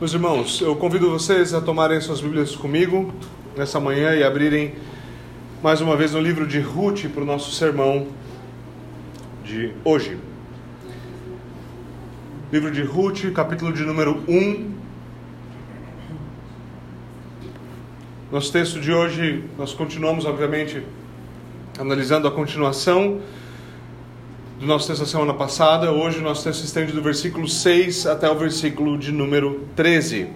Meus irmãos, eu convido vocês a tomarem suas Bíblias comigo nessa manhã e abrirem mais uma vez no livro de Ruth para o nosso sermão de hoje. Livro de Ruth, capítulo de número 1. Nosso texto de hoje, nós continuamos, obviamente, analisando a continuação do nosso texto da semana passada. Hoje o nosso texto estende do versículo 6 até o versículo de número 13.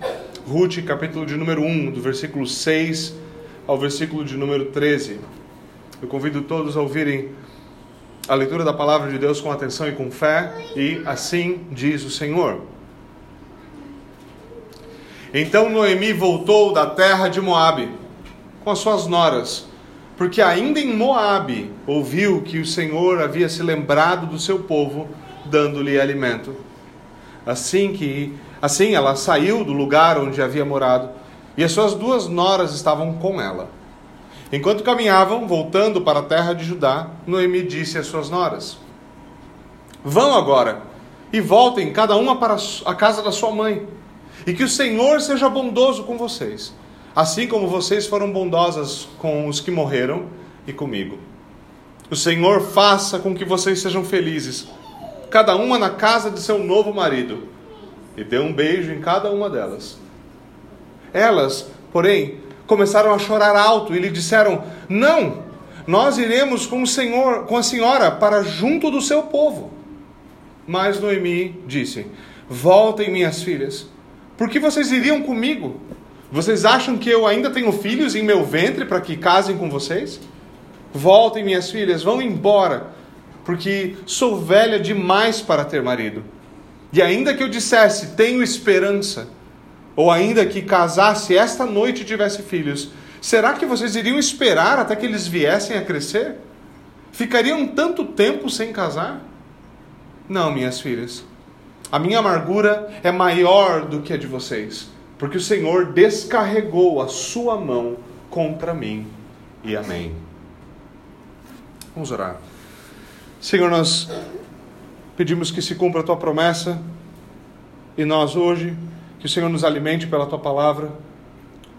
Ruth, capítulo de número 1, do versículo 6 ao versículo de número 13. Eu convido todos a ouvirem a leitura da palavra de Deus com atenção e com fé, e assim diz o Senhor. Então Noemi voltou da terra de Moabe com as suas noras porque ainda em Moabe ouviu que o Senhor havia se lembrado do seu povo, dando-lhe alimento. Assim que assim ela saiu do lugar onde havia morado, e as suas duas noras estavam com ela. Enquanto caminhavam, voltando para a terra de Judá, Noemi disse às suas noras: Vão agora e voltem cada uma para a casa da sua mãe, e que o Senhor seja bondoso com vocês assim como vocês foram bondosas com os que morreram e comigo. O Senhor faça com que vocês sejam felizes, cada uma na casa de seu novo marido, e dê um beijo em cada uma delas. Elas, porém, começaram a chorar alto e lhe disseram: Não, nós iremos com o Senhor, com a senhora para junto do seu povo. Mas Noemi disse: Voltem, minhas filhas, por que vocês iriam comigo? Vocês acham que eu ainda tenho filhos em meu ventre para que casem com vocês? Voltem, minhas filhas, vão embora, porque sou velha demais para ter marido. E ainda que eu dissesse, tenho esperança, ou ainda que casasse esta noite e tivesse filhos, será que vocês iriam esperar até que eles viessem a crescer? Ficariam tanto tempo sem casar? Não, minhas filhas. A minha amargura é maior do que a de vocês porque o Senhor descarregou a sua mão contra mim. E amém. Vamos orar. Senhor, nós pedimos que se cumpra a tua promessa e nós hoje, que o Senhor nos alimente pela tua palavra.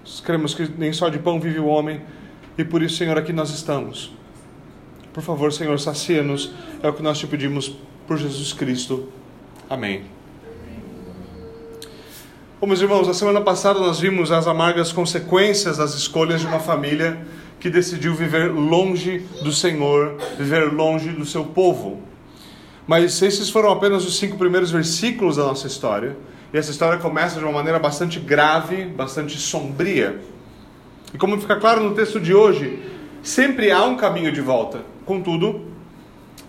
Nós cremos que nem só de pão vive o homem e por isso, Senhor, aqui nós estamos. Por favor, Senhor, sacia-nos, é o que nós te pedimos por Jesus Cristo. Amém. Bom, meus irmãos, na semana passada nós vimos as amargas consequências das escolhas de uma família que decidiu viver longe do Senhor, viver longe do seu povo. Mas esses foram apenas os cinco primeiros versículos da nossa história. E essa história começa de uma maneira bastante grave, bastante sombria. E como fica claro no texto de hoje, sempre há um caminho de volta. Contudo,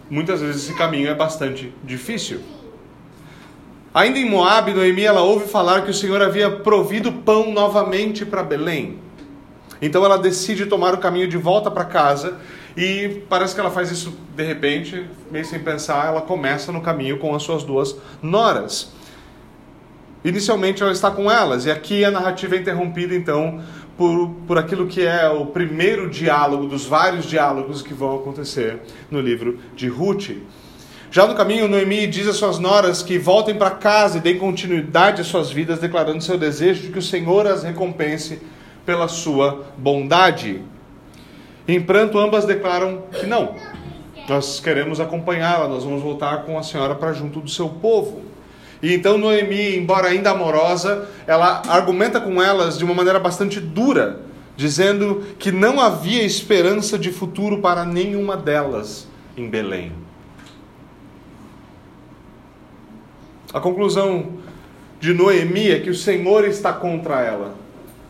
muitas vezes esse caminho é bastante difícil. Ainda em Moab, Noemi ela ouve falar que o Senhor havia provido pão novamente para Belém. Então ela decide tomar o caminho de volta para casa e parece que ela faz isso de repente, meio sem pensar, ela começa no caminho com as suas duas noras. Inicialmente ela está com elas, e aqui a narrativa é interrompida então por, por aquilo que é o primeiro diálogo dos vários diálogos que vão acontecer no livro de Ruth. Já no caminho, Noemi diz às suas noras que voltem para casa e deem continuidade às suas vidas, declarando seu desejo de que o Senhor as recompense pela sua bondade. Em pranto, ambas declaram que não. Nós queremos acompanhá-la, nós vamos voltar com a senhora para junto do seu povo. E então Noemi, embora ainda amorosa, ela argumenta com elas de uma maneira bastante dura, dizendo que não havia esperança de futuro para nenhuma delas em Belém. A conclusão de Noemi é que o Senhor está contra ela.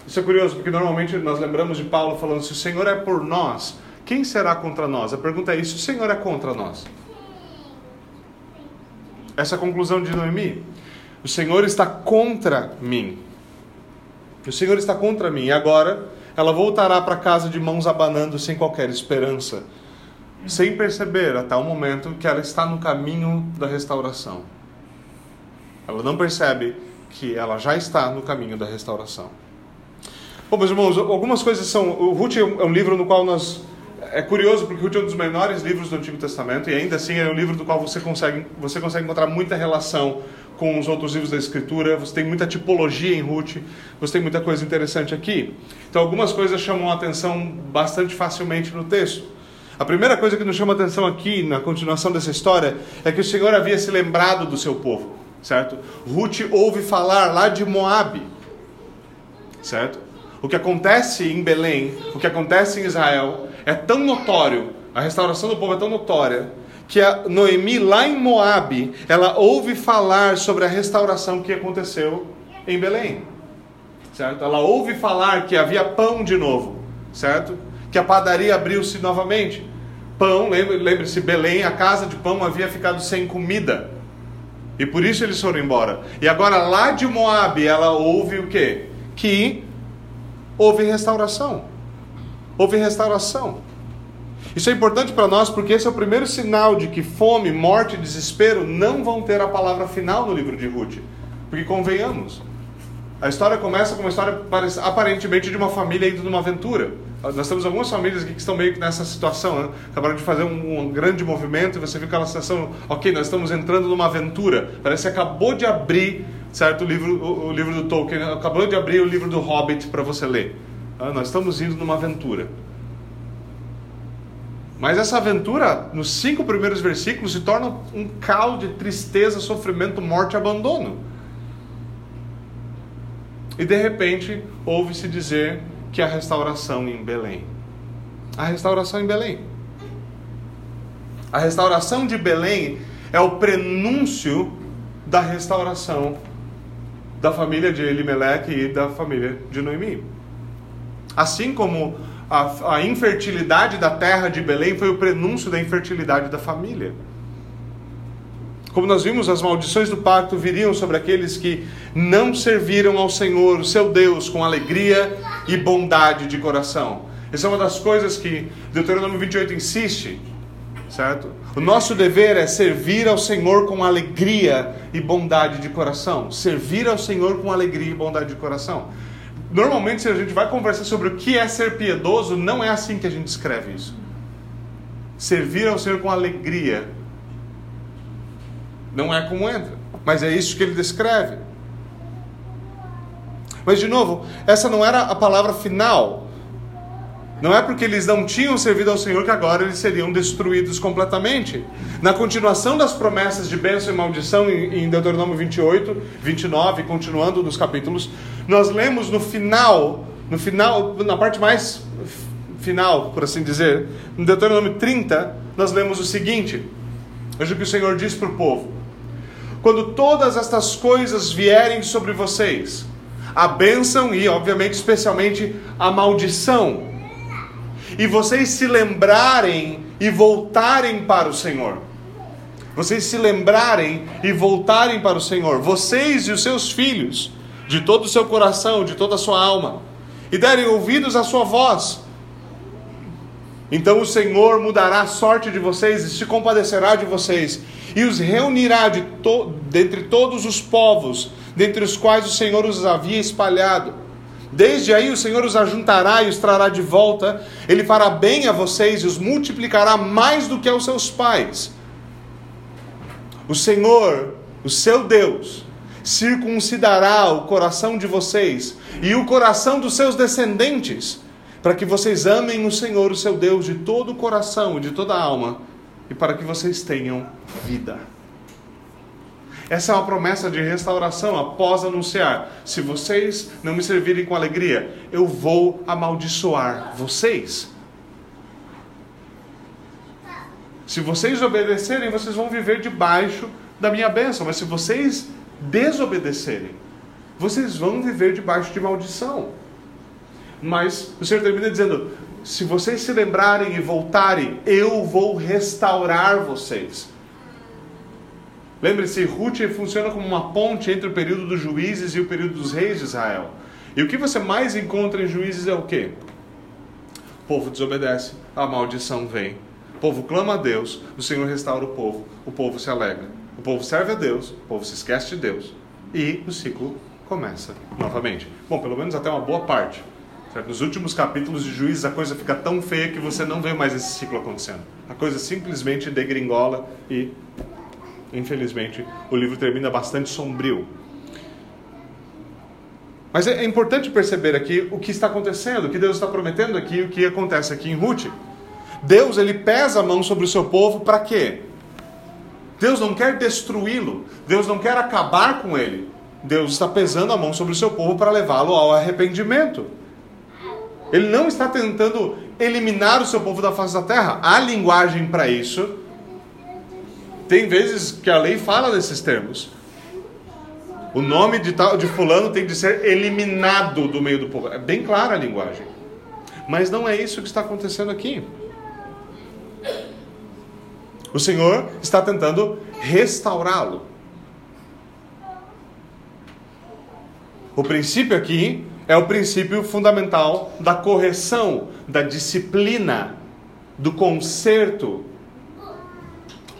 Isso é curioso, porque normalmente nós lembramos de Paulo falando: se o Senhor é por nós, quem será contra nós? A pergunta é: se o Senhor é contra nós? Essa é a conclusão de Noemi. O Senhor está contra mim. O Senhor está contra mim. E agora ela voltará para casa de mãos abanando, sem qualquer esperança, sem perceber até o momento que ela está no caminho da restauração. Ela não percebe que ela já está no caminho da restauração. Bom, meus irmãos, algumas coisas são. O Ruth é um livro no qual nós. É curioso porque Ruth é um dos menores livros do Antigo Testamento e ainda assim é um livro do qual você consegue, você consegue encontrar muita relação com os outros livros da Escritura, você tem muita tipologia em Ruth, você tem muita coisa interessante aqui. Então, algumas coisas chamam a atenção bastante facilmente no texto. A primeira coisa que nos chama a atenção aqui, na continuação dessa história, é que o Senhor havia se lembrado do seu povo, certo? Ruth ouve falar lá de Moabe, certo? O que acontece em Belém, o que acontece em Israel, é tão notório, a restauração do povo é tão notória, que a Noemi, lá em Moabe, ela ouve falar sobre a restauração que aconteceu em Belém. Certo? Ela ouve falar que havia pão de novo, certo? Que a padaria abriu-se novamente. Pão, lembre-se, Belém, a casa de pão havia ficado sem comida. E por isso eles foram embora. E agora lá de Moabe, ela ouve o quê? Que houve restauração. Houve restauração. Isso é importante para nós porque esse é o primeiro sinal de que fome, morte e desespero não vão ter a palavra final no livro de Ruth. Porque convenhamos, a história começa com uma história aparentemente de uma família indo numa aventura. Nós temos algumas famílias aqui que estão meio que nessa situação, né? acabaram de fazer um, um, grande movimento e você viu aquela situação, ok, nós estamos entrando numa aventura. Parece que acabou de abrir, certo, o livro, o, o livro do Tolkien, acabou de abrir o livro do Hobbit para você ler. Ah, nós estamos indo numa aventura. Mas essa aventura, nos cinco primeiros versículos, se torna um caos de tristeza, sofrimento, morte e abandono. E de repente, ouve-se dizer que a restauração em Belém. A restauração em Belém. A restauração de Belém é o prenúncio da restauração da família de Elimelech e da família de Noemi. Assim como a, a infertilidade da terra de Belém foi o prenúncio da infertilidade da família. Como nós vimos, as maldições do pacto viriam sobre aqueles que não serviram ao Senhor, seu Deus, com alegria e bondade de coração. Essa é uma das coisas que Deuteronômio 28 insiste, certo? O nosso dever é servir ao Senhor com alegria e bondade de coração. Servir ao Senhor com alegria e bondade de coração. Normalmente, se a gente vai conversar sobre o que é ser piedoso, não é assim que a gente escreve isso. Servir ao Senhor com alegria. Não é como entra, mas é isso que ele descreve. Mas, de novo, essa não era a palavra final não é porque eles não tinham servido ao Senhor que agora eles seriam destruídos completamente. Na continuação das promessas de bênção e maldição em Deuteronômio 28, 29, continuando nos capítulos, nós lemos no final, no final, na parte mais final, por assim dizer, no Deuteronômio 30, nós lemos o seguinte: Veja o que o Senhor diz para o povo: Quando todas estas coisas vierem sobre vocês, a bênção e, obviamente, especialmente a maldição, e vocês se lembrarem e voltarem para o Senhor. Vocês se lembrarem e voltarem para o Senhor, vocês e os seus filhos, de todo o seu coração, de toda a sua alma, e derem ouvidos à sua voz. Então o Senhor mudará a sorte de vocês e se compadecerá de vocês, e os reunirá de to dentre todos os povos, dentre os quais o Senhor os havia espalhado Desde aí o Senhor os ajuntará e os trará de volta, ele fará bem a vocês e os multiplicará mais do que aos seus pais. O Senhor, o seu Deus, circuncidará o coração de vocês e o coração dos seus descendentes, para que vocês amem o Senhor, o seu Deus, de todo o coração e de toda a alma, e para que vocês tenham vida. Essa é uma promessa de restauração após anunciar: se vocês não me servirem com alegria, eu vou amaldiçoar vocês. Se vocês obedecerem, vocês vão viver debaixo da minha bênção, mas se vocês desobedecerem, vocês vão viver debaixo de maldição. Mas o Senhor termina dizendo: se vocês se lembrarem e voltarem, eu vou restaurar vocês. Lembre-se, Ruth funciona como uma ponte entre o período dos juízes e o período dos reis de Israel. E o que você mais encontra em juízes é o quê? O povo desobedece, a maldição vem. O povo clama a Deus, o Senhor restaura o povo, o povo se alegra. O povo serve a Deus, o povo se esquece de Deus. E o ciclo começa novamente. Bom, pelo menos até uma boa parte. Nos últimos capítulos de Juízes a coisa fica tão feia que você não vê mais esse ciclo acontecendo. A coisa simplesmente degringola e Infelizmente, o livro termina bastante sombrio. Mas é, é importante perceber aqui o que está acontecendo, o que Deus está prometendo aqui, o que acontece aqui em Ruth. Deus ele pesa a mão sobre o seu povo para quê? Deus não quer destruí-lo, Deus não quer acabar com ele. Deus está pesando a mão sobre o seu povo para levá-lo ao arrependimento. Ele não está tentando eliminar o seu povo da face da terra. Há linguagem para isso. Tem vezes que a lei fala desses termos. O nome de, tal, de fulano tem de ser eliminado do meio do povo. É bem clara a linguagem. Mas não é isso que está acontecendo aqui. O Senhor está tentando restaurá-lo. O princípio aqui é o princípio fundamental da correção, da disciplina, do conserto.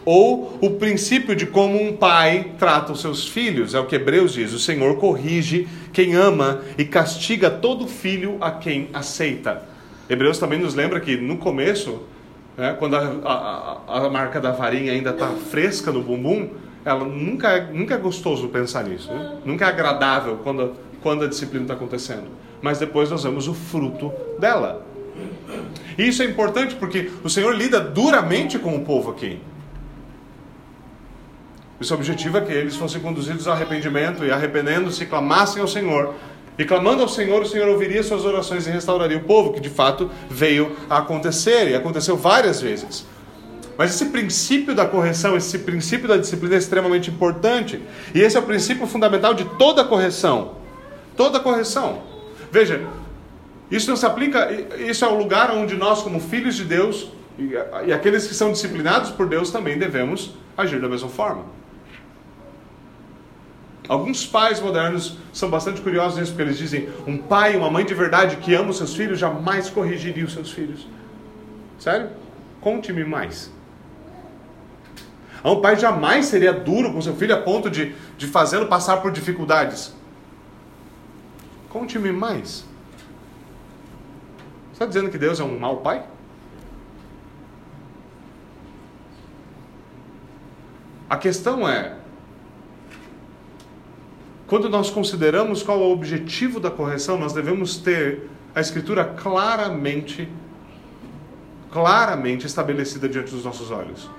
Ou o princípio de como um pai trata os seus filhos, é o que Hebreus diz: o Senhor corrige quem ama e castiga todo filho a quem aceita. Hebreus também nos lembra que no começo, né, quando a, a, a marca da varinha ainda está fresca no bumbum, ela nunca é, nunca é gostoso pensar nisso, né? nunca é agradável quando quando a disciplina está acontecendo. Mas depois nós vemos o fruto dela. E isso é importante porque o Senhor lida duramente com o povo aqui. O seu objetivo é que eles fossem conduzidos ao arrependimento e arrependendo-se, clamassem ao Senhor. E clamando ao Senhor, o Senhor ouviria suas orações e restauraria o povo, que de fato veio a acontecer e aconteceu várias vezes. Mas esse princípio da correção, esse princípio da disciplina é extremamente importante. E esse é o princípio fundamental de toda correção. Toda correção. Veja, isso não se aplica, isso é o lugar onde nós, como filhos de Deus, e, e aqueles que são disciplinados por Deus também devemos agir da mesma forma. Alguns pais modernos são bastante curiosos nisso, porque eles dizem: um pai, uma mãe de verdade que ama os seus filhos jamais corrigiria os seus filhos. Sério? Conte-me mais. Um pai jamais seria duro com seu filho a ponto de, de fazê-lo passar por dificuldades. Conte-me mais. Você está dizendo que Deus é um mau pai? A questão é: quando nós consideramos qual é o objetivo da correção, nós devemos ter a Escritura claramente, claramente estabelecida diante dos nossos olhos.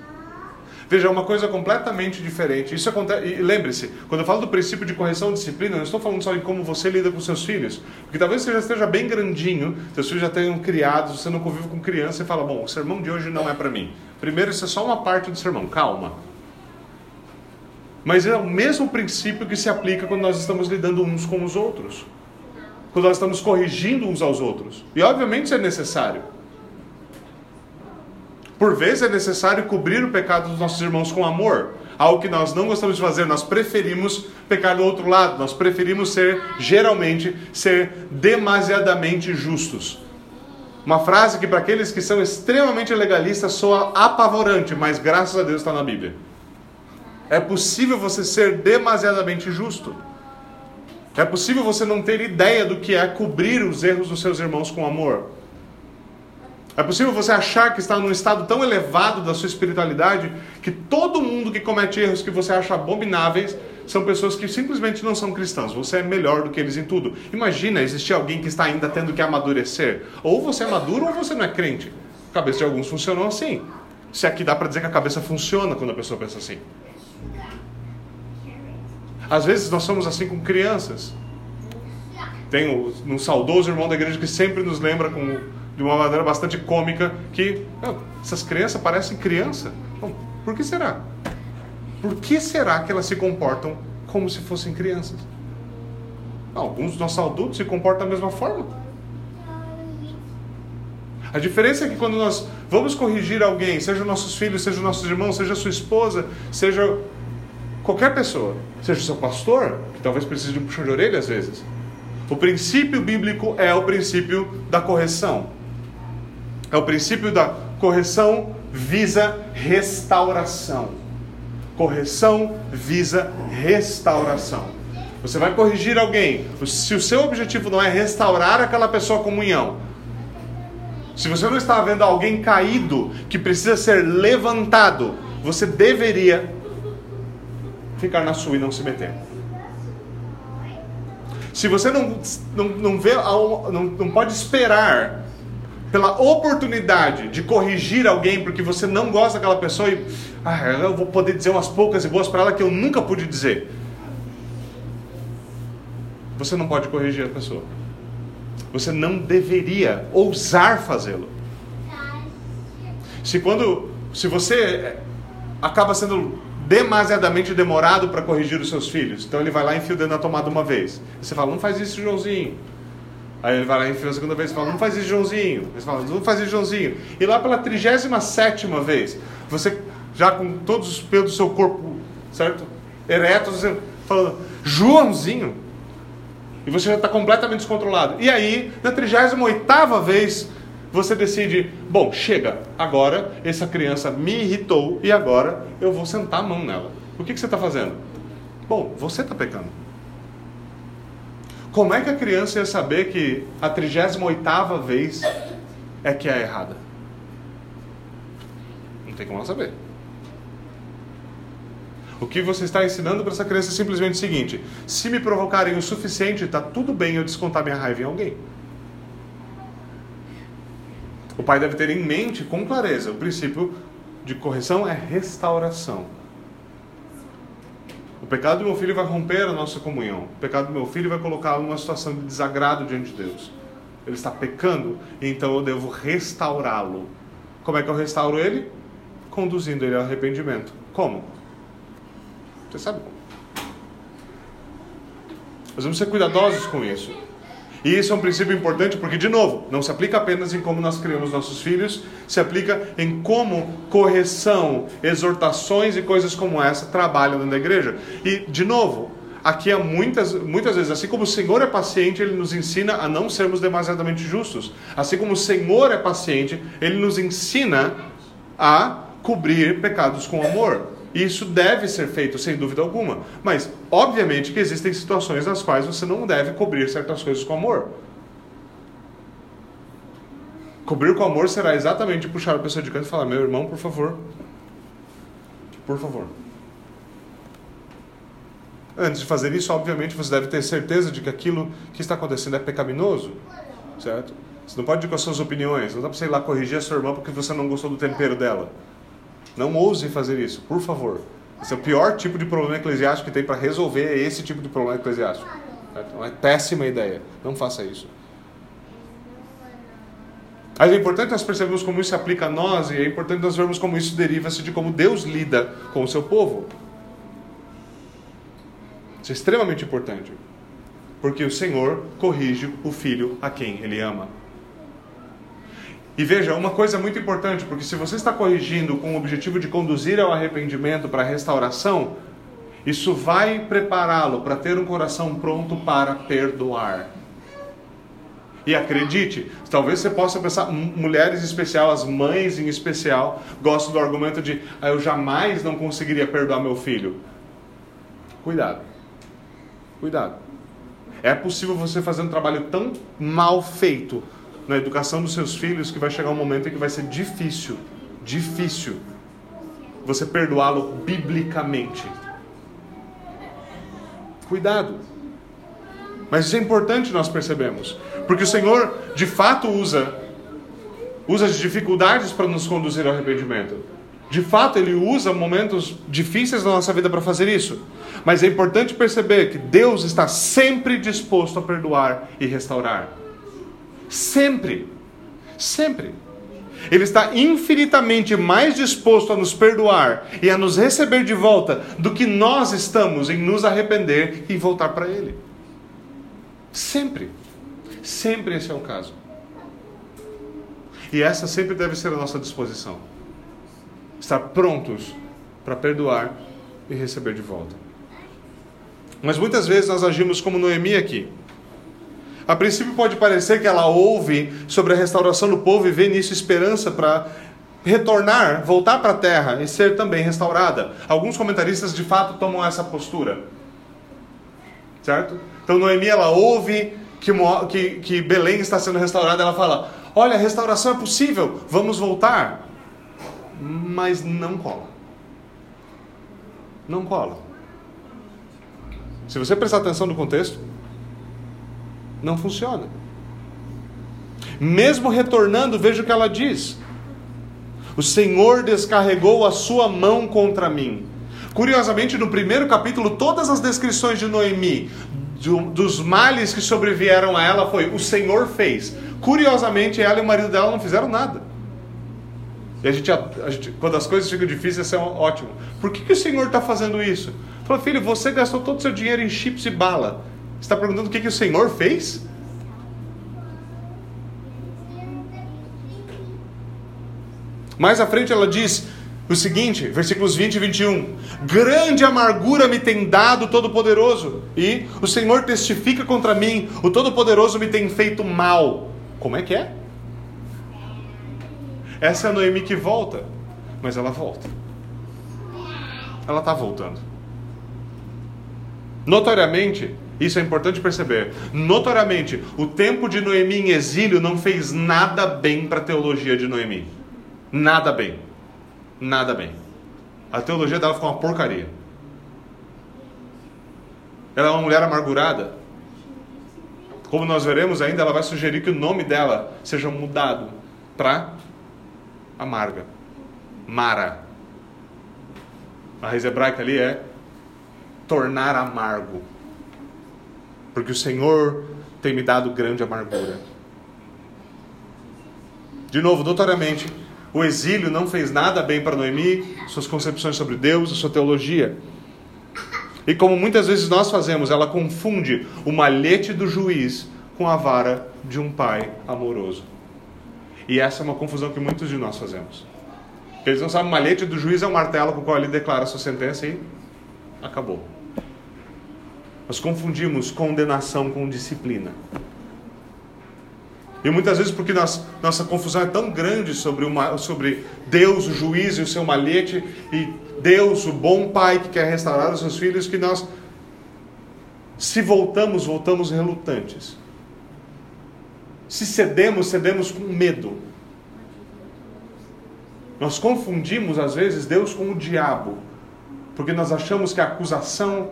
Veja, é uma coisa completamente diferente. Isso acontece. E lembre-se, quando eu falo do princípio de correção e disciplina, eu não estou falando só em como você lida com seus filhos. Porque talvez você já esteja bem grandinho, seus filhos já tenham criados, você não convive com criança e fala: bom, o sermão de hoje não é para mim. Primeiro, isso é só uma parte do sermão, calma. Mas é o mesmo princípio que se aplica quando nós estamos lidando uns com os outros. Quando nós estamos corrigindo uns aos outros. E obviamente isso é necessário. Por vezes é necessário cobrir o pecado dos nossos irmãos com amor. Algo que nós não gostamos de fazer, nós preferimos pecar do outro lado, nós preferimos ser, geralmente, ser demasiadamente justos. Uma frase que para aqueles que são extremamente legalistas soa apavorante, mas graças a Deus está na Bíblia. É possível você ser demasiadamente justo. É possível você não ter ideia do que é cobrir os erros dos seus irmãos com amor. É possível você achar que está num estado tão elevado da sua espiritualidade que todo mundo que comete erros que você acha abomináveis são pessoas que simplesmente não são cristãos. Você é melhor do que eles em tudo. Imagina existir alguém que está ainda tendo que amadurecer. Ou você é maduro ou você não é crente. A cabeça de alguns funcionou assim. Se aqui dá para dizer que a cabeça funciona quando a pessoa pensa assim. Às vezes nós somos assim com crianças. Tem um saudoso irmão da igreja que sempre nos lembra com de uma maneira bastante cômica que essas crianças parecem criança. Por que será? Por que será que elas se comportam como se fossem crianças? Alguns dos nossos adultos se comportam da mesma forma. A diferença é que quando nós vamos corrigir alguém, seja nossos filhos, seja nossos irmãos, seja sua esposa, seja qualquer pessoa, seja seu pastor, que talvez precise de um puxão de orelha às vezes. O princípio bíblico é o princípio da correção. É o princípio da correção visa restauração. Correção visa restauração. Você vai corrigir alguém. Se o seu objetivo não é restaurar aquela pessoa à comunhão, se você não está vendo alguém caído que precisa ser levantado, você deveria ficar na sua e não se meter. Se você não, não, não vê, não, não pode esperar pela oportunidade de corrigir alguém porque você não gosta daquela pessoa e ah, eu vou poder dizer umas poucas e boas para ela que eu nunca pude dizer. Você não pode corrigir a pessoa. Você não deveria ousar fazê-lo. Se quando se você acaba sendo demasiadamente demorado para corrigir os seus filhos. Então ele vai lá e enfia o dedo na tomada uma vez. Você fala, não faz isso, Joãozinho. Aí ele vai lá e enfia a segunda vez e fala, não faz isso, Joãozinho. Você fala, não faz Joãozinho. E lá pela 37 vez, você já com todos os pelos do seu corpo, certo? Eretos, você fala, Joãozinho. E você já está completamente descontrolado. E aí, na 38 vez, você decide, bom, chega, agora essa criança me irritou e agora eu vou sentar a mão nela. O que, que você está fazendo? Bom, você está pecando. Como é que a criança ia saber que a 38 vez é que é errada? Não tem como ela saber. O que você está ensinando para essa criança é simplesmente o seguinte: se me provocarem o suficiente, está tudo bem eu descontar minha raiva em alguém. O pai deve ter em mente com clareza: o princípio de correção é restauração. O pecado do meu filho vai romper a nossa comunhão. O pecado do meu filho vai colocá-lo numa situação de desagrado diante de Deus. Ele está pecando, então eu devo restaurá-lo. Como é que eu restauro ele? Conduzindo ele ao arrependimento. Como? Você sabe como. Nós vamos ser cuidadosos com isso. E isso é um princípio importante porque, de novo, não se aplica apenas em como nós criamos nossos filhos, se aplica em como correção, exortações e coisas como essa trabalham dentro da igreja. E, de novo, aqui há muitas, muitas vezes, assim como o Senhor é paciente, Ele nos ensina a não sermos demasiadamente justos. Assim como o Senhor é paciente, Ele nos ensina a cobrir pecados com amor. Isso deve ser feito sem dúvida alguma. Mas, obviamente, que existem situações nas quais você não deve cobrir certas coisas com amor. Cobrir com amor será exatamente puxar a pessoa de canto e falar: Meu irmão, por favor. Por favor. Antes de fazer isso, obviamente, você deve ter certeza de que aquilo que está acontecendo é pecaminoso. Certo? Você não pode ir com as suas opiniões. Não dá para você ir lá corrigir a sua irmã porque você não gostou do tempero dela. Não ouse fazer isso, por favor. Esse é o pior tipo de problema eclesiástico que tem para resolver esse tipo de problema eclesiástico. Então é péssima ideia. Não faça isso. Mas é importante nós percebermos como isso se aplica a nós e é importante nós vermos como isso deriva-se de como Deus lida com o seu povo. Isso é extremamente importante. Porque o Senhor corrige o filho a quem ele ama. E veja, uma coisa muito importante, porque se você está corrigindo com o objetivo de conduzir ao arrependimento para a restauração, isso vai prepará-lo para ter um coração pronto para perdoar. E acredite, talvez você possa pensar, mulheres em especial, as mães em especial, gostam do argumento de ah, eu jamais não conseguiria perdoar meu filho. Cuidado. Cuidado. É possível você fazer um trabalho tão mal feito na educação dos seus filhos que vai chegar um momento em que vai ser difícil, difícil você perdoá-lo biblicamente. Cuidado. Mas isso é importante nós percebemos, porque o Senhor de fato usa usa as dificuldades para nos conduzir ao arrependimento. De fato, ele usa momentos difíceis da nossa vida para fazer isso. Mas é importante perceber que Deus está sempre disposto a perdoar e restaurar. Sempre. Sempre. Ele está infinitamente mais disposto a nos perdoar e a nos receber de volta do que nós estamos em nos arrepender e voltar para Ele. Sempre. Sempre esse é o caso. E essa sempre deve ser a nossa disposição. Estar prontos para perdoar e receber de volta. Mas muitas vezes nós agimos como Noemi aqui. A princípio pode parecer que ela ouve sobre a restauração do povo e vê nisso esperança para retornar, voltar para a terra e ser também restaurada. Alguns comentaristas de fato tomam essa postura. Certo? Então Noemi ela ouve que, que, que Belém está sendo restaurada, ela fala: Olha, a restauração é possível, vamos voltar. Mas não cola. Não cola. Se você prestar atenção no contexto, não funciona. Mesmo retornando, veja o que ela diz. O Senhor descarregou a sua mão contra mim. Curiosamente, no primeiro capítulo, todas as descrições de Noemi, do, dos males que sobrevieram a ela, foi o Senhor fez. Curiosamente, ela e o marido dela não fizeram nada. E a gente, a, a gente quando as coisas ficam difíceis, isso é ótimo. Por que, que o Senhor está fazendo isso? Falou, filho, você gastou todo o seu dinheiro em chips e bala. Está perguntando o que, que o Senhor fez? Mais à frente ela diz o seguinte, versículos 20 e 21. Grande amargura me tem dado Todo-Poderoso, e o Senhor testifica contra mim, o Todo-Poderoso me tem feito mal. Como é que é? Essa é a Noemi que volta, mas ela volta. Ela está voltando. Notoriamente, isso é importante perceber. Notoriamente, o tempo de Noemi em exílio não fez nada bem para a teologia de Noemi. Nada bem. Nada bem. A teologia dela ficou uma porcaria. Ela é uma mulher amargurada. Como nós veremos ainda, ela vai sugerir que o nome dela seja mudado para amarga. Mara. A raiz hebraica ali é tornar amargo. Porque o Senhor tem me dado grande amargura. De novo, notoriamente, o exílio não fez nada bem para Noemi, suas concepções sobre Deus, sua teologia. E como muitas vezes nós fazemos, ela confunde o malhete do juiz com a vara de um pai amoroso. E essa é uma confusão que muitos de nós fazemos. Eles não sabem, o malhete do juiz é um martelo com o qual ele declara a sua sentença e acabou. Nós confundimos condenação com disciplina. E muitas vezes porque nós, nossa confusão é tão grande sobre, uma, sobre Deus, o juiz e o seu malhete, e Deus, o bom pai que quer restaurar os seus filhos, que nós, se voltamos, voltamos relutantes. Se cedemos, cedemos com medo. Nós confundimos, às vezes, Deus com o diabo, porque nós achamos que a acusação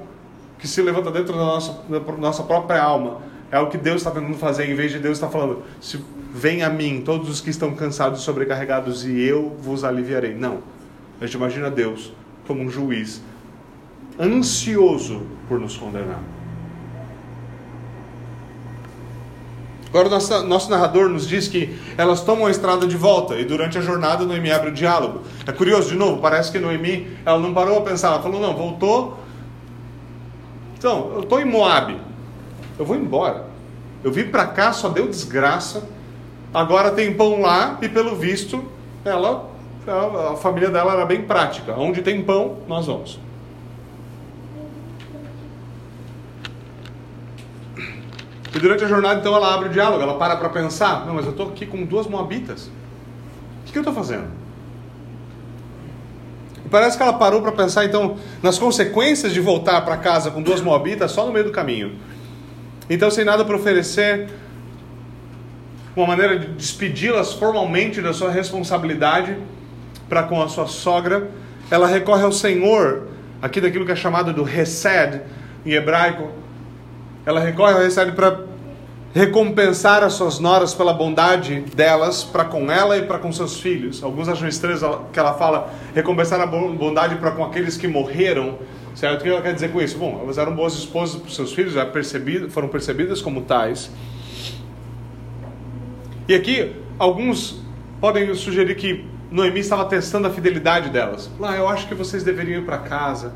que se levanta dentro da nossa, da nossa própria alma é o que Deus está tentando fazer, em vez de Deus estar falando, se vem a mim todos os que estão cansados e sobrecarregados e eu vos aliviarei. Não. A gente imagina Deus como um juiz ansioso por nos condenar. Agora, nosso, nosso narrador nos diz que elas tomam a estrada de volta e durante a jornada Noemi abre o diálogo. É curioso, de novo, parece que Noemi ela não parou a pensar, ela falou: não, voltou. Então, eu estou em Moab eu vou embora. Eu vim para cá, só deu desgraça. Agora tem pão lá e pelo visto ela, a família dela era bem prática. Onde tem pão, nós vamos. E durante a jornada, então, ela abre o diálogo, ela para para pensar: não, mas eu estou aqui com duas moabitas. O que, que eu estou fazendo? Parece que ela parou para pensar, então, nas consequências de voltar para casa com duas moabitas só no meio do caminho. Então, sem nada para oferecer, uma maneira de despedi-las formalmente da sua responsabilidade para com a sua sogra, ela recorre ao Senhor, aqui daquilo que é chamado do Hesed em hebraico. Ela recorre ao Hesed para recompensar as suas noras pela bondade delas para com ela e para com seus filhos. Alguns acham estranho que ela fala recompensar a bondade para com aqueles que morreram Certo? O que ela quer dizer com isso? Bom, elas eram boas esposas para seus filhos, já percebido, foram percebidas como tais. E aqui, alguns podem sugerir que Noemi estava testando a fidelidade delas. Lá, eu acho que vocês deveriam ir para casa,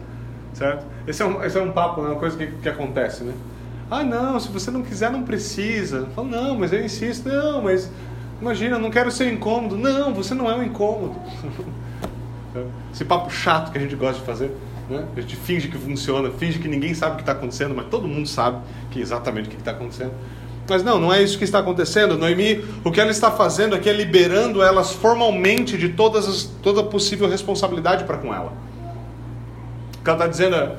certo? Esse é um, esse é um papo, né? uma coisa que, que acontece, né? Ah, não, se você não quiser, não precisa. Fala, não, mas eu insisto. Não, mas imagina, eu não quero ser incômodo. Não, você não é um incômodo. Esse papo chato que a gente gosta de fazer. Né? A gente finge que funciona, finge que ninguém sabe o que está acontecendo, mas todo mundo sabe que exatamente o que está acontecendo. Mas não, não é isso que está acontecendo. Noemi, o que ela está fazendo aqui é liberando elas formalmente de todas as, toda possível responsabilidade para com ela. O que ela está dizendo é: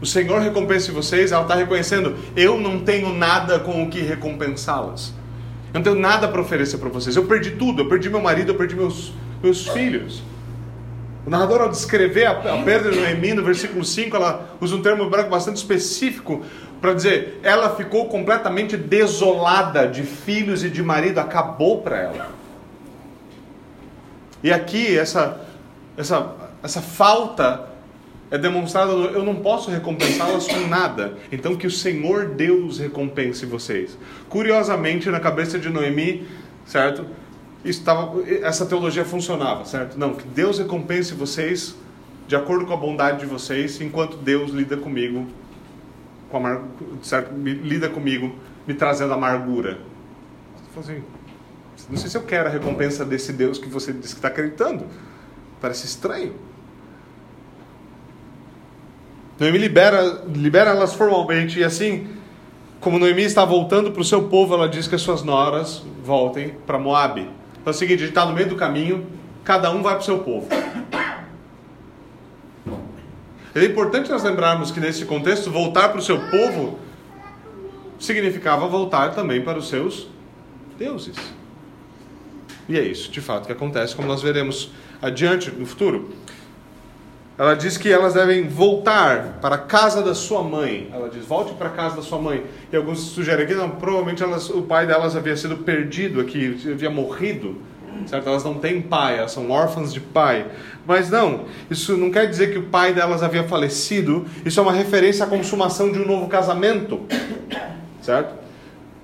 o Senhor recompense vocês, ela está reconhecendo, eu não tenho nada com o que recompensá-las. Eu não tenho nada para oferecer para vocês. Eu perdi tudo, eu perdi meu marido, eu perdi meus, meus filhos. O narrador, ao descrever a, a perda de Noemi, no versículo 5, ela usa um termo hebraico bastante específico para dizer: ela ficou completamente desolada de filhos e de marido, acabou para ela. E aqui, essa, essa, essa falta é demonstrada, eu não posso recompensá-las com nada. Então, que o Senhor Deus recompense vocês. Curiosamente, na cabeça de Noemi, certo? Estava, essa teologia funcionava, certo? Não, que Deus recompense vocês de acordo com a bondade de vocês, enquanto Deus lida comigo, com amar, certo? lida comigo, me trazendo amargura. Assim, não sei se eu quero a recompensa desse Deus que você diz que está acreditando. Parece estranho. Noemi libera, libera elas formalmente e assim, como Noemi está voltando para o seu povo, ela diz que as suas noras voltem para Moabe. Então é o seguinte, a gente está no meio do caminho, cada um vai para o seu povo. É importante nós lembrarmos que nesse contexto, voltar para o seu povo significava voltar também para os seus deuses. E é isso, de fato, que acontece, como nós veremos adiante no futuro. Ela diz que elas devem voltar para a casa da sua mãe. Ela diz: volte para a casa da sua mãe. E alguns sugerem aqui, não, provavelmente elas, o pai delas havia sido perdido aqui, havia morrido. Certo? Elas não têm pai, elas são órfãs de pai. Mas não, isso não quer dizer que o pai delas havia falecido. Isso é uma referência à consumação de um novo casamento. Certo?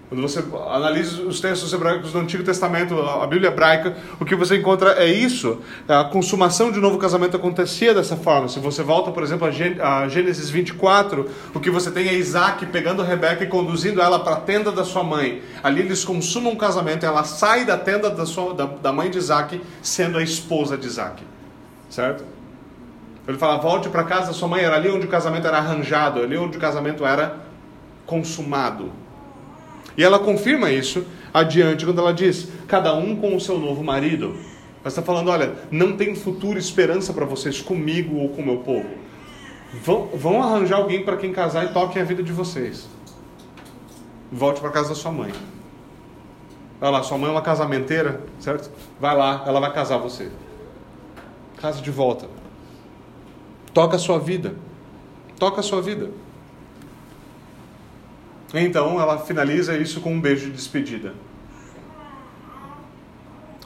Quando você analisa os textos hebraicos do Antigo Testamento, a Bíblia hebraica, o que você encontra é isso. A consumação de um novo casamento acontecia dessa forma. Se você volta, por exemplo, a Gênesis 24, o que você tem é Isaac pegando Rebeca e conduzindo ela para a tenda da sua mãe. Ali eles consumam um casamento, ela sai da tenda da, sua, da, da mãe de Isaac, sendo a esposa de Isaac. Certo? Ele fala, volte para casa da sua mãe, era ali onde o casamento era arranjado, ali onde o casamento era consumado. E ela confirma isso adiante quando ela diz: cada um com o seu novo marido. Ela está falando: olha, não tem futuro esperança para vocês comigo ou com o meu povo. Vão, vão arranjar alguém para quem casar e toquem a vida de vocês. Volte para casa da sua mãe. Vai lá, sua mãe é uma casamenteira, certo? Vai lá, ela vai casar você. Casa de volta. Toca a sua vida. Toca a sua vida. Então ela finaliza isso com um beijo de despedida.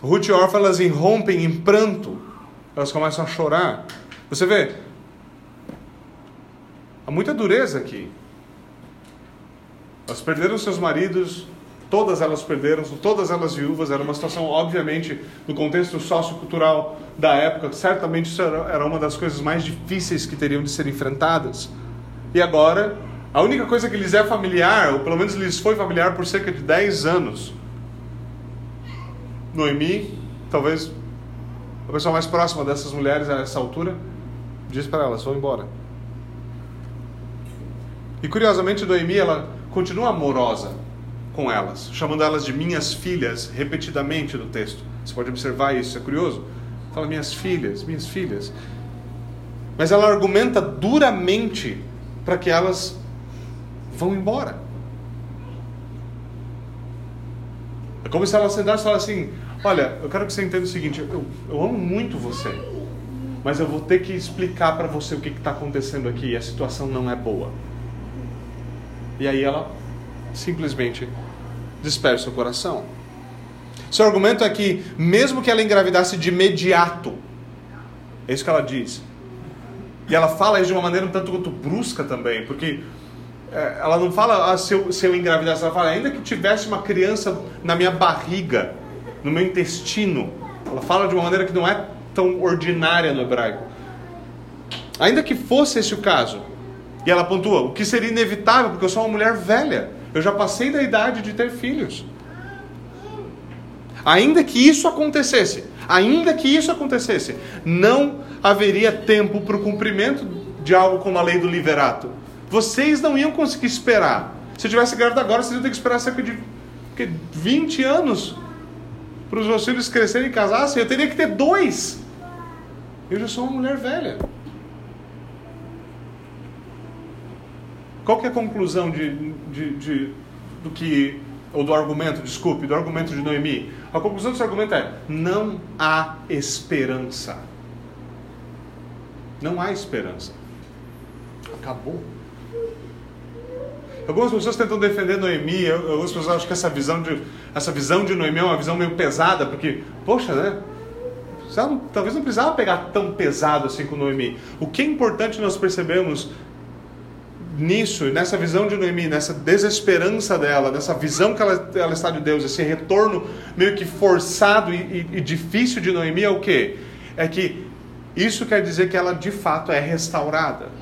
Ruth e Orfa elas irrompem em pranto, elas começam a chorar. Você vê, há muita dureza aqui. Elas perderam seus maridos, todas elas perderam, todas elas viúvas. Era uma situação, obviamente, no contexto sociocultural da época, certamente isso era uma das coisas mais difíceis que teriam de ser enfrentadas. E agora a única coisa que lhes é familiar, ou pelo menos lhes foi familiar por cerca de 10 anos, Noemi, talvez a pessoa mais próxima dessas mulheres a essa altura, diz para elas: vão embora. E curiosamente, Noemi ela continua amorosa com elas, chamando elas de minhas filhas repetidamente no texto. Você pode observar isso, é curioso. Fala minhas filhas, minhas filhas. Mas ela argumenta duramente para que elas vão embora. É como se ela sentasse e falasse assim: Olha, eu quero que você entenda o seguinte, eu, eu amo muito você, mas eu vou ter que explicar para você o que está acontecendo aqui a situação não é boa. E aí ela simplesmente dispersa o coração. Seu argumento é que, mesmo que ela engravidasse de imediato, é isso que ela diz. E ela fala isso de uma maneira um tanto quanto brusca também, porque ela não fala ah, se, eu, se eu engravidasse, ela fala ainda que tivesse uma criança na minha barriga, no meu intestino. Ela fala de uma maneira que não é tão ordinária no hebraico. Ainda que fosse esse o caso, e ela pontua, o que seria inevitável, porque eu sou uma mulher velha, eu já passei da idade de ter filhos. Ainda que isso acontecesse, ainda que isso acontecesse, não haveria tempo para o cumprimento de algo como a lei do liverato. Vocês não iam conseguir esperar. Se eu tivesse grávida agora, vocês iam ter que esperar cerca de que, 20 anos para os meus filhos crescerem e casassem. Eu teria que ter dois. Eu já sou uma mulher velha. Qual que é a conclusão de, de, de, do que, ou do argumento, desculpe, do argumento de Noemi? A conclusão desse argumento é: não há esperança. Não há esperança. Acabou. Algumas pessoas tentam defender Noemi, algumas pessoas acham que essa visão de, essa visão de Noemi é uma visão meio pesada, porque, poxa, né? Não, talvez não precisava pegar tão pesado assim com Noemi. O que é importante nós percebemos nisso, nessa visão de Noemi, nessa desesperança dela, nessa visão que ela, ela está de Deus, esse retorno meio que forçado e, e, e difícil de Noemi é o que? É que isso quer dizer que ela de fato é restaurada.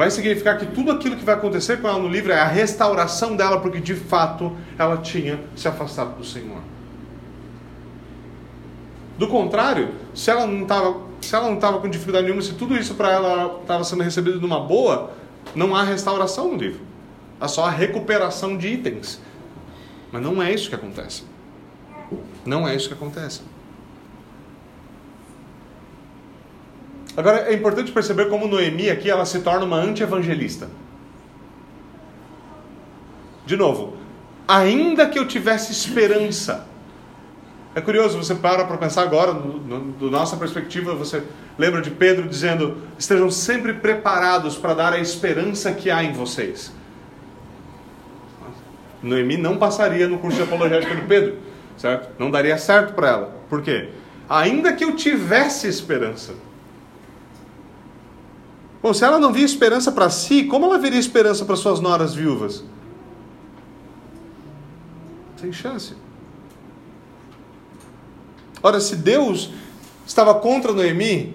Vai significar que tudo aquilo que vai acontecer com ela no livro é a restauração dela, porque de fato ela tinha se afastado do Senhor. Do contrário, se ela não estava se ela não estava com dificuldade nenhuma, se tudo isso para ela estava sendo recebido numa boa, não há restauração no livro. Há só a recuperação de itens. Mas não é isso que acontece. Não é isso que acontece. Agora é importante perceber como Noemi aqui ela se torna uma anti-evangelista. De novo, ainda que eu tivesse esperança, é curioso, você para para pensar agora, do nossa perspectiva, você lembra de Pedro dizendo: estejam sempre preparados para dar a esperança que há em vocês. Noemi não passaria no curso de apologética do Pedro, certo? Não daria certo para ela. Por quê? Ainda que eu tivesse esperança. Bom, se ela não via esperança para si, como ela veria esperança para suas noras viúvas? Sem chance. Ora, se Deus estava contra Noemi,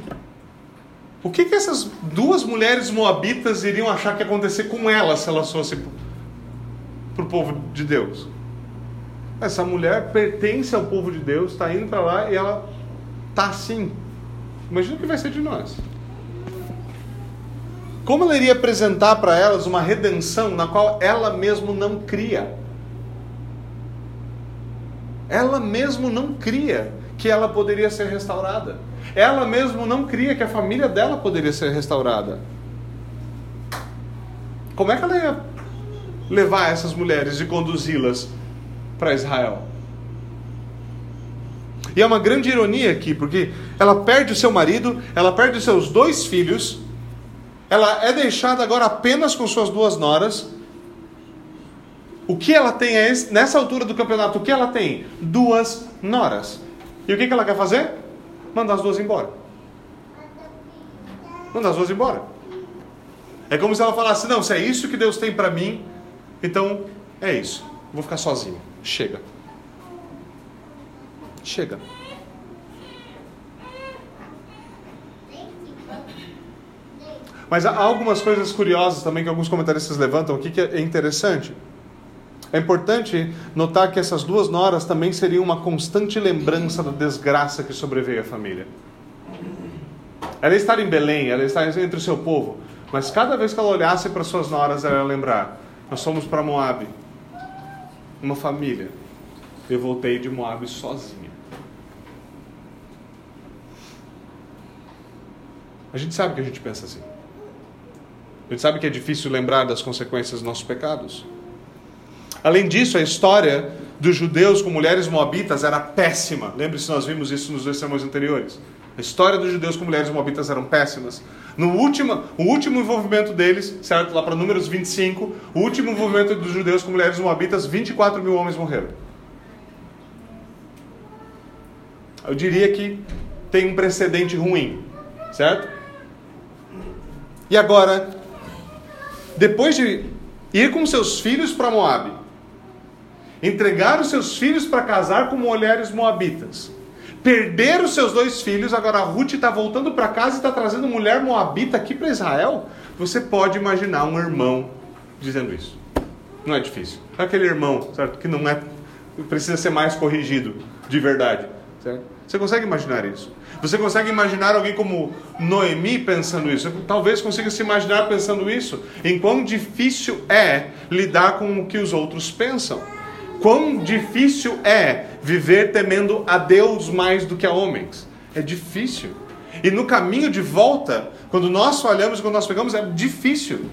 o que, que essas duas mulheres moabitas iriam achar que ia acontecer com ela se elas fossem para o povo de Deus? Essa mulher pertence ao povo de Deus, está indo para lá e ela está assim. Imagina o que vai ser de nós. Como ela iria apresentar para elas uma redenção na qual ela mesmo não cria? Ela mesmo não cria que ela poderia ser restaurada. Ela mesmo não cria que a família dela poderia ser restaurada. Como é que ela ia levar essas mulheres e conduzi-las para Israel? E é uma grande ironia aqui, porque ela perde o seu marido, ela perde os seus dois filhos, ela é deixada agora apenas com suas duas noras. O que ela tem é, nessa altura do campeonato, o que ela tem? Duas noras. E o que, que ela quer fazer? Mandar as duas embora. Mandar as duas embora. É como se ela falasse: não, se é isso que Deus tem para mim, então é isso. Vou ficar sozinho. Chega. Chega. Mas há algumas coisas curiosas também que alguns comentaristas levantam aqui que é interessante. É importante notar que essas duas noras também seriam uma constante lembrança da desgraça que sobreveio à família. Ela estar em Belém, ela estar entre o seu povo, mas cada vez que ela olhasse para suas noras, ela ia lembrar: nós fomos para Moab, uma família. Eu voltei de Moab sozinha. A gente sabe que a gente pensa assim. A gente sabe que é difícil lembrar das consequências dos nossos pecados. Além disso, a história dos judeus com mulheres moabitas era péssima. Lembre-se, nós vimos isso nos dois sermões anteriores. A história dos judeus com mulheres moabitas eram péssimas. No último, o último envolvimento deles, certo? Lá para números 25, o último envolvimento dos judeus com mulheres moabitas, 24 mil homens morreram. Eu diria que tem um precedente ruim, certo? E agora, depois de ir com seus filhos para Moab, entregar os seus filhos para casar com mulheres moabitas, perder os seus dois filhos, agora a Ruth está voltando para casa e está trazendo mulher moabita aqui para Israel, você pode imaginar um irmão dizendo isso. Não é difícil. Aquele irmão, certo? Que não é precisa ser mais corrigido de verdade, certo? Você consegue imaginar isso? Você consegue imaginar alguém como Noemi pensando isso? Talvez consiga se imaginar pensando isso. Em quão difícil é lidar com o que os outros pensam quão difícil é viver temendo a Deus mais do que a homens. É difícil. E no caminho de volta, quando nós falhamos, quando nós pegamos, é difícil.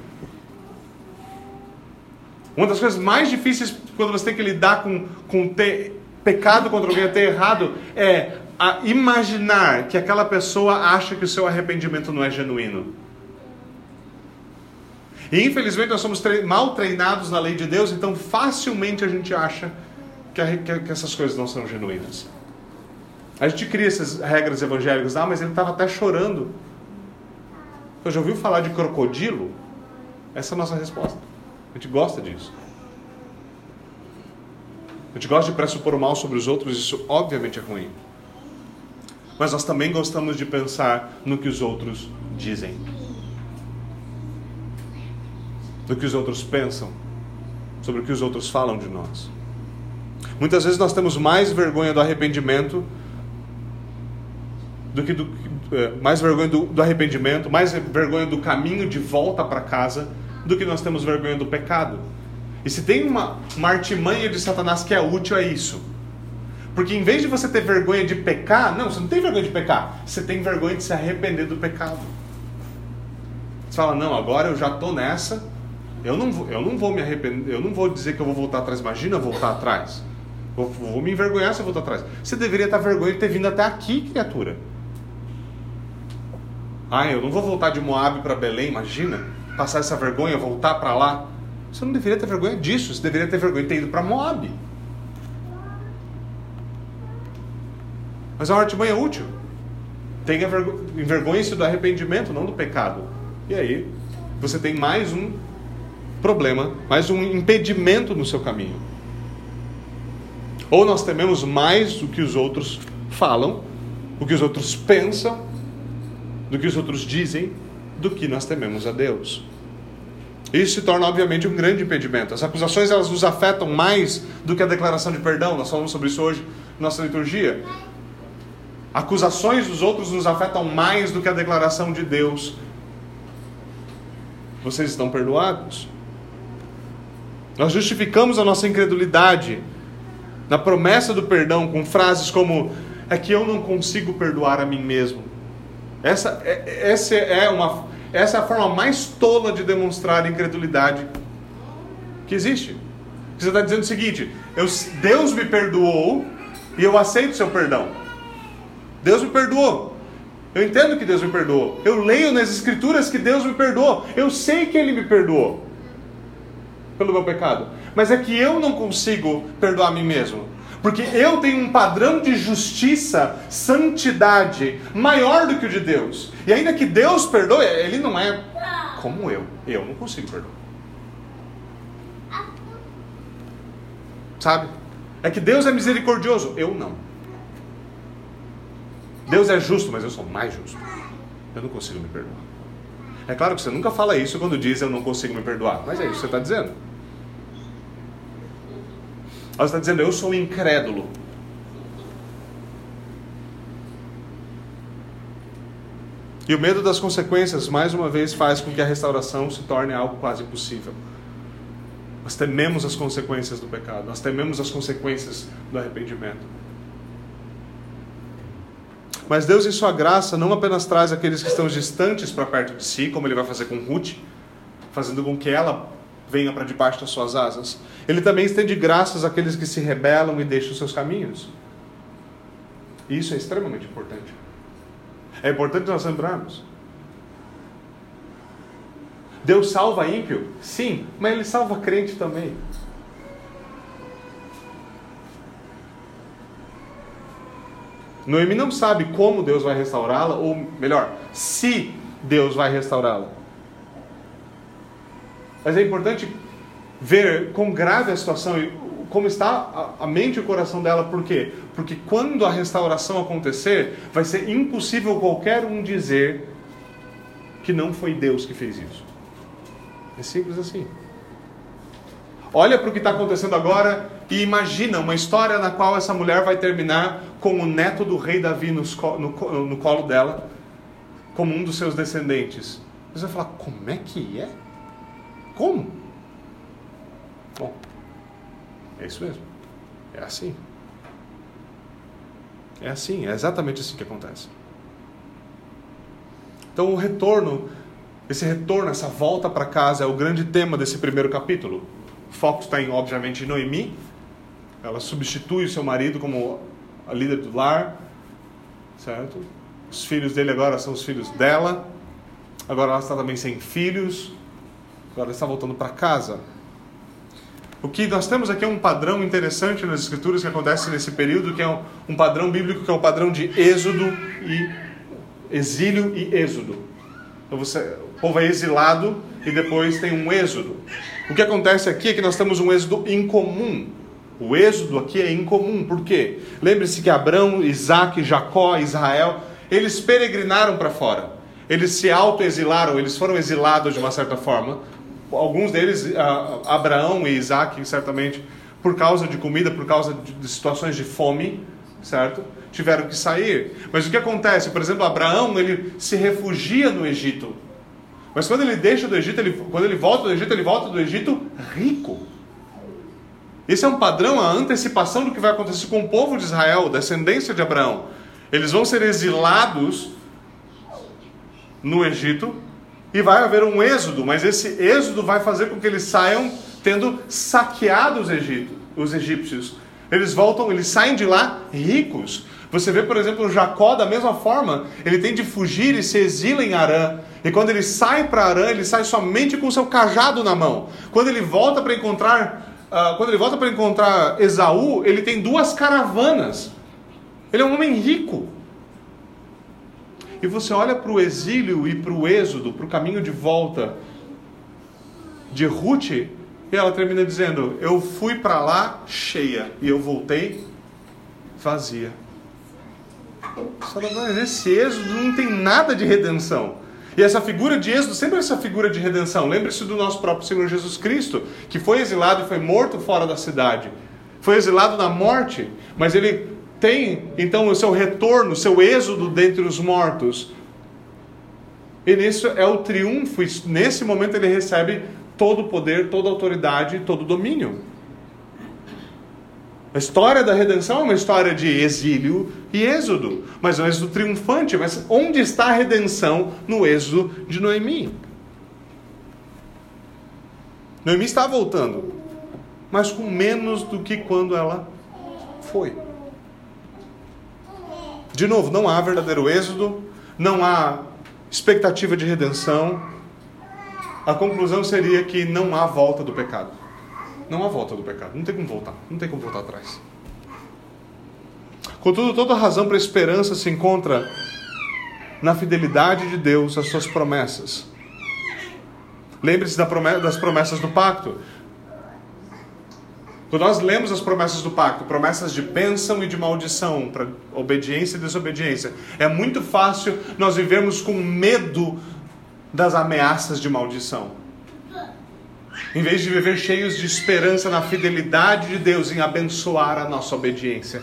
Uma das coisas mais difíceis quando você tem que lidar com, com ter pecado contra alguém, ter errado, é a imaginar que aquela pessoa acha que o seu arrependimento não é genuíno. E infelizmente nós somos tre mal treinados na lei de Deus, então facilmente a gente acha que, a, que, que essas coisas não são genuínas. A gente cria essas regras evangélicas, ah, mas ele estava até chorando. Você já ouviu falar de crocodilo? Essa é a nossa resposta. A gente gosta disso. A gente gosta de pressupor o mal sobre os outros, isso obviamente é ruim. Mas nós também gostamos de pensar no que os outros dizem, no que os outros pensam, sobre o que os outros falam de nós. Muitas vezes nós temos mais vergonha do arrependimento do que do, é, mais vergonha do, do arrependimento, mais vergonha do caminho de volta para casa do que nós temos vergonha do pecado. E se tem uma, uma artimanha de Satanás que é útil, é isso. Porque em vez de você ter vergonha de pecar, não, você não tem vergonha de pecar, você tem vergonha de se arrepender do pecado. Você fala, não, agora eu já estou nessa, eu não, vou, eu não vou me arrepender, eu não vou dizer que eu vou voltar atrás, imagina voltar atrás. Vou, vou me envergonhar se eu voltar atrás. Você deveria estar vergonha de ter vindo até aqui, criatura. Ah, eu não vou voltar de Moab para Belém, imagina, passar essa vergonha, voltar para lá. Você não deveria ter vergonha disso, você deveria ter vergonha de ter ido para Moab. Mas é uma artimanha útil. Tenha envergonhe-se do arrependimento, não do pecado. E aí, você tem mais um problema, mais um impedimento no seu caminho. Ou nós tememos mais o que os outros falam, o que os outros pensam, do que os outros dizem, do que nós tememos a Deus. Isso se torna, obviamente, um grande impedimento. As acusações elas nos afetam mais do que a declaração de perdão. Nós falamos sobre isso hoje na nossa liturgia. Acusações dos outros nos afetam mais do que a declaração de Deus. Vocês estão perdoados? Nós justificamos a nossa incredulidade na promessa do perdão com frases como: é que eu não consigo perdoar a mim mesmo. Essa, é, essa, é uma, essa é a forma mais tola de demonstrar incredulidade que existe. Você está dizendo o seguinte: eu, Deus me perdoou e eu aceito seu perdão. Deus me perdoou. Eu entendo que Deus me perdoou. Eu leio nas Escrituras que Deus me perdoou. Eu sei que Ele me perdoou pelo meu pecado. Mas é que eu não consigo perdoar a mim mesmo. Porque eu tenho um padrão de justiça, santidade maior do que o de Deus. E ainda que Deus perdoe, ele não é como eu. Eu não consigo perdoar. Sabe? É que Deus é misericordioso, eu não. Deus é justo, mas eu sou mais justo. Eu não consigo me perdoar. É claro que você nunca fala isso quando diz eu não consigo me perdoar, mas é isso que você está dizendo. Ela está dizendo, eu sou incrédulo. E o medo das consequências, mais uma vez, faz com que a restauração se torne algo quase impossível. Nós tememos as consequências do pecado, nós tememos as consequências do arrependimento. Mas Deus, em Sua graça, não apenas traz aqueles que estão distantes para perto de si, como Ele vai fazer com Ruth, fazendo com que ela venha para debaixo das suas asas. Ele também estende graças àqueles que se rebelam e deixam seus caminhos. E isso é extremamente importante. É importante nós lembrarmos. Deus salva ímpio? Sim, mas ele salva crente também. Noemi não sabe como Deus vai restaurá-la, ou melhor, se Deus vai restaurá-la. Mas é importante ver quão grave é a situação e como está a mente e o coração dela. Por quê? Porque quando a restauração acontecer, vai ser impossível qualquer um dizer que não foi Deus que fez isso. É simples assim. Olha para o que está acontecendo agora e imagina uma história na qual essa mulher vai terminar com o neto do rei Davi no, no, no colo dela, como um dos seus descendentes. Você vai falar, como é que é? Como? Bom, é isso mesmo. É assim. É assim, é exatamente assim que acontece. Então o retorno, esse retorno, essa volta para casa é o grande tema desse primeiro capítulo. O foco está em, obviamente, em Noemi. Ela substitui o seu marido como a líder do lar. certo? Os filhos dele agora são os filhos dela. Agora ela está também sem filhos. Agora ela está voltando para casa. O que nós temos aqui é um padrão interessante nas escrituras que acontece nesse período, que é um, padrão bíblico que é o um padrão de êxodo e exílio e êxodo. Então você, o povo é exilado e depois tem um êxodo. O que acontece aqui é que nós temos um êxodo incomum. O êxodo aqui é incomum. Por quê? Lembre-se que Abraão, Isaac, Jacó, Israel, eles peregrinaram para fora. Eles se auto-exilaram, eles foram exilados de uma certa forma. Alguns deles, Abraão e Isaac, certamente, por causa de comida, por causa de situações de fome, certo? Tiveram que sair. Mas o que acontece? Por exemplo, Abraão, ele se refugia no Egito. Mas quando ele deixa do Egito, ele, quando ele volta do Egito, ele volta do Egito rico. Esse é um padrão, a antecipação do que vai acontecer com o povo de Israel, descendência de Abraão. Eles vão ser exilados no Egito e vai haver um êxodo, mas esse êxodo vai fazer com que eles saiam tendo saqueado os, Egito, os egípcios. Eles voltam, eles saem de lá ricos. Você vê, por exemplo, Jacó, da mesma forma, ele tem de fugir e se exila em Arã. E quando ele sai para Arã, ele sai somente com seu cajado na mão. Quando ele volta para encontrar uh, quando ele volta para encontrar Esaú, ele tem duas caravanas. Ele é um homem rico. E você olha para o exílio e para o êxodo, para o caminho de volta de Ruth, e ela termina dizendo: Eu fui para lá cheia e eu voltei vazia. Esse êxodo não tem nada de redenção. E essa figura de êxodo sempre é essa figura de redenção. Lembre-se do nosso próprio Senhor Jesus Cristo, que foi exilado e foi morto fora da cidade. Foi exilado na morte, mas ele tem então o seu retorno, o seu êxodo dentre os mortos. E nisso é o triunfo, nesse momento ele recebe todo o poder, toda a autoridade, todo o domínio. A história da redenção é uma história de exílio e êxodo, mas é um êxodo triunfante. Mas onde está a redenção no êxodo de Noemi? Noemi está voltando, mas com menos do que quando ela foi. De novo, não há verdadeiro êxodo, não há expectativa de redenção. A conclusão seria que não há volta do pecado. Não há volta do pecado. Não tem como voltar. Não tem como voltar atrás. Contudo, toda razão para esperança se encontra na fidelidade de Deus às suas promessas. Lembre-se das promessas do pacto. Quando nós lemos as promessas do pacto, promessas de bênção e de maldição, para obediência e desobediência, é muito fácil nós vivermos com medo das ameaças de maldição. Em vez de viver cheios de esperança na fidelidade de Deus em abençoar a nossa obediência.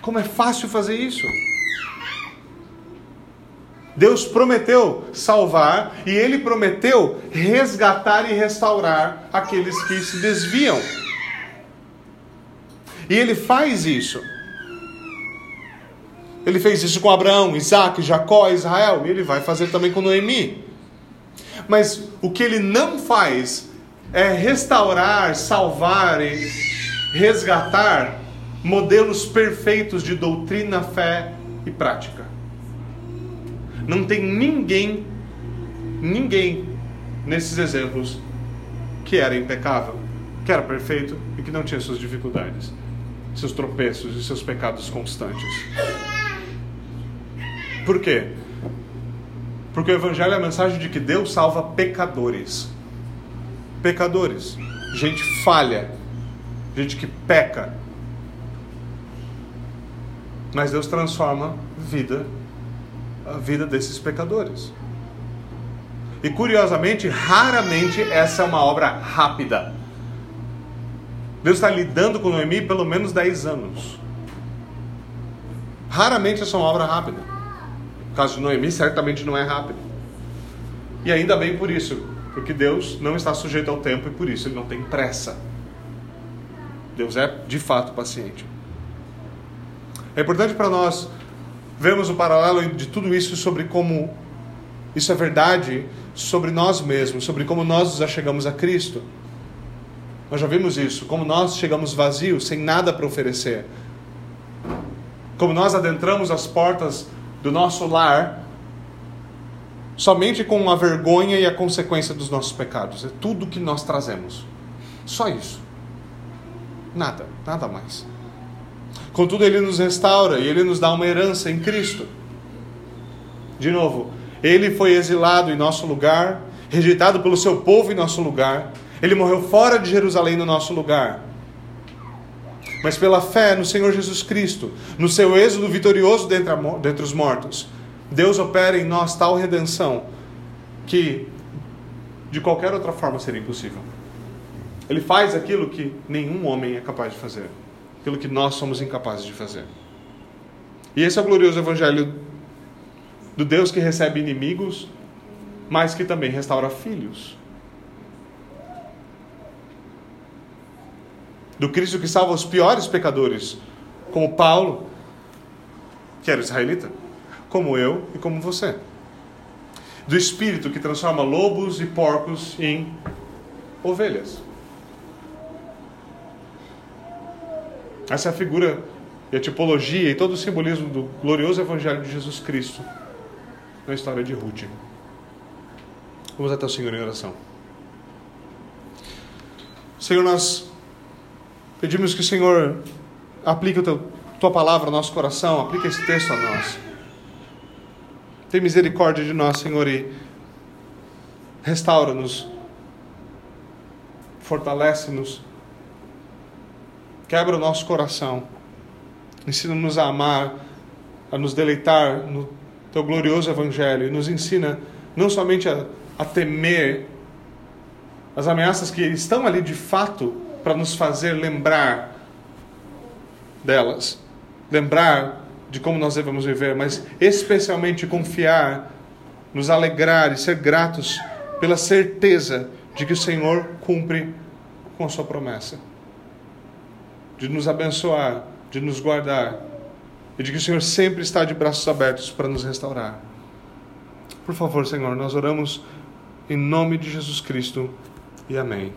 Como é fácil fazer isso? Deus prometeu salvar e ele prometeu resgatar e restaurar aqueles que se desviam. E ele faz isso. Ele fez isso com Abraão, Isaac, Jacó, Israel, e ele vai fazer também com Noemi. Mas o que ele não faz é restaurar, salvar e resgatar modelos perfeitos de doutrina, fé e prática. Não tem ninguém, ninguém nesses exemplos que era impecável, que era perfeito e que não tinha suas dificuldades, seus tropeços e seus pecados constantes. Por quê? Porque o Evangelho é a mensagem de que Deus salva pecadores. Pecadores. Gente falha. Gente que peca. Mas Deus transforma vida, a vida desses pecadores. E curiosamente, raramente essa é uma obra rápida. Deus está lidando com Noemi pelo menos 10 anos. Raramente essa é uma obra rápida. Caso de Noemi certamente não é rápido. E ainda bem por isso, porque Deus não está sujeito ao tempo e por isso ele não tem pressa. Deus é de fato paciente. É importante para nós vermos o paralelo de tudo isso sobre como isso é verdade sobre nós mesmos, sobre como nós nos achegamos a Cristo. Nós já vimos isso, como nós chegamos vazios, sem nada para oferecer. como nós adentramos as portas do nosso lar, somente com a vergonha e a consequência dos nossos pecados. É tudo que nós trazemos. Só isso. Nada, nada mais. Contudo, Ele nos restaura e Ele nos dá uma herança em Cristo. De novo, Ele foi exilado em nosso lugar, rejeitado pelo seu povo em nosso lugar. Ele morreu fora de Jerusalém no nosso lugar. Mas pela fé no Senhor Jesus Cristo, no seu êxodo vitorioso dentre, os mortos, Deus opera em nós tal redenção que de qualquer outra forma seria impossível. Ele faz aquilo que nenhum homem é capaz de fazer, aquilo que nós somos incapazes de fazer. E esse é o glorioso evangelho do Deus que recebe inimigos, mas que também restaura filhos. Do Cristo que salva os piores pecadores, como Paulo, que era israelita como eu e como você. Do Espírito que transforma lobos e porcos em ovelhas. Essa é a figura e a tipologia e todo o simbolismo do glorioso Evangelho de Jesus Cristo na história de Ruth. Vamos até o Senhor em oração. Senhor, nós pedimos que o Senhor aplique a tua palavra ao nosso coração, aplique esse texto a nós. Tem misericórdia de nós, Senhor, e restaura-nos, fortalece-nos, quebra o nosso coração, ensina-nos a amar, a nos deleitar no teu glorioso Evangelho e nos ensina não somente a, a temer as ameaças que estão ali de fato para nos fazer lembrar delas, lembrar de como nós devemos viver, mas especialmente confiar, nos alegrar e ser gratos pela certeza de que o Senhor cumpre com a sua promessa, de nos abençoar, de nos guardar e de que o Senhor sempre está de braços abertos para nos restaurar. Por favor, Senhor, nós oramos em nome de Jesus Cristo e amém.